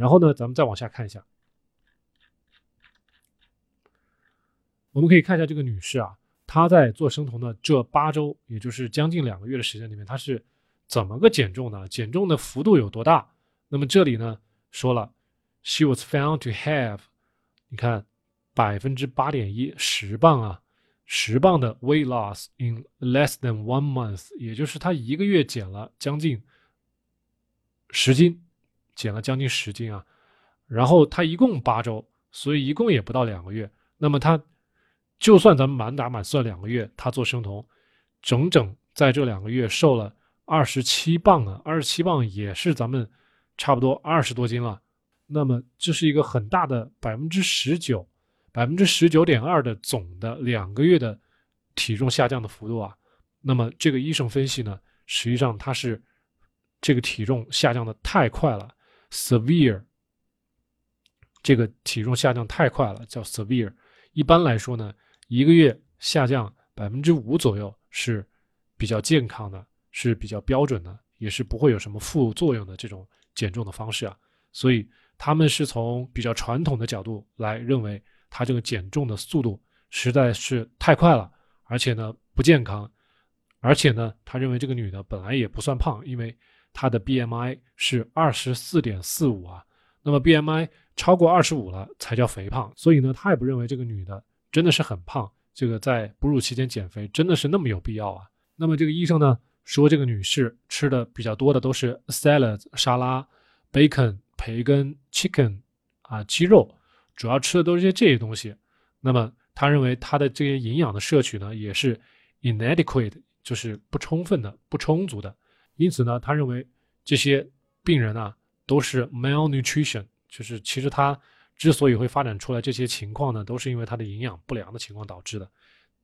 然后呢，咱们再往下看一下，我们可以看一下这个女士啊，她在做生酮的这八周，也就是将近两个月的时间里面，她是怎么个减重呢？减重的幅度有多大？那么这里呢说了，she was found to have，你看百分之八点一，十磅啊，十磅的 weight loss in less than one month，也就是她一个月减了将近十斤。减了将近十斤啊，然后他一共八周，所以一共也不到两个月。那么他就算咱们满打满算两个月，他做生酮，整整在这两个月瘦了二十七磅啊，二十七磅也是咱们差不多二十多斤了。那么这是一个很大的百分之十九，百分之十九点二的总的两个月的体重下降的幅度啊。那么这个医生分析呢，实际上他是这个体重下降的太快了。severe，这个体重下降太快了，叫 severe。一般来说呢，一个月下降百分之五左右是比较健康的，是比较标准的，也是不会有什么副作用的这种减重的方式啊。所以他们是从比较传统的角度来认为，他这个减重的速度实在是太快了，而且呢不健康，而且呢他认为这个女的本来也不算胖，因为。他的 BMI 是二十四点四五啊，那么 BMI 超过二十五了才叫肥胖，所以呢，他也不认为这个女的真的是很胖，这个在哺乳期间减肥真的是那么有必要啊？那么这个医生呢说，这个女士吃的比较多的都是 salad 沙拉、bacon 培根、chicken 啊鸡肉，主要吃的都是些这些东西。那么他认为她的这些营养的摄取呢也是 inadequate，就是不充分的、不充足的。因此呢，他认为这些病人啊都是 malnutrition，就是其实他之所以会发展出来这些情况呢，都是因为他的营养不良的情况导致的。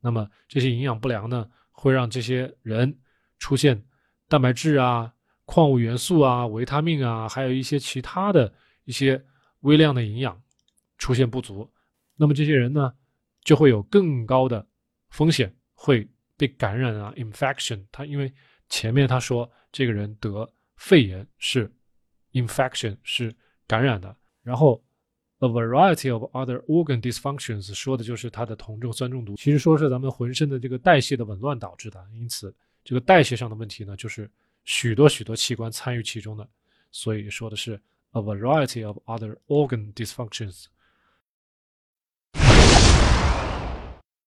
那么这些营养不良呢，会让这些人出现蛋白质啊、矿物元素啊、维他命啊，还有一些其他的一些微量的营养出现不足。那么这些人呢，就会有更高的风险会被感染啊，infection。他因为前面他说。这个人得肺炎是 infection 是感染的，然后 a variety of other organ dysfunctions 说的就是他的酮症酸中毒，其实说是咱们浑身的这个代谢的紊乱导致的，因此这个代谢上的问题呢，就是许多许多器官参与其中的，所以说的是 a variety of other organ dysfunctions。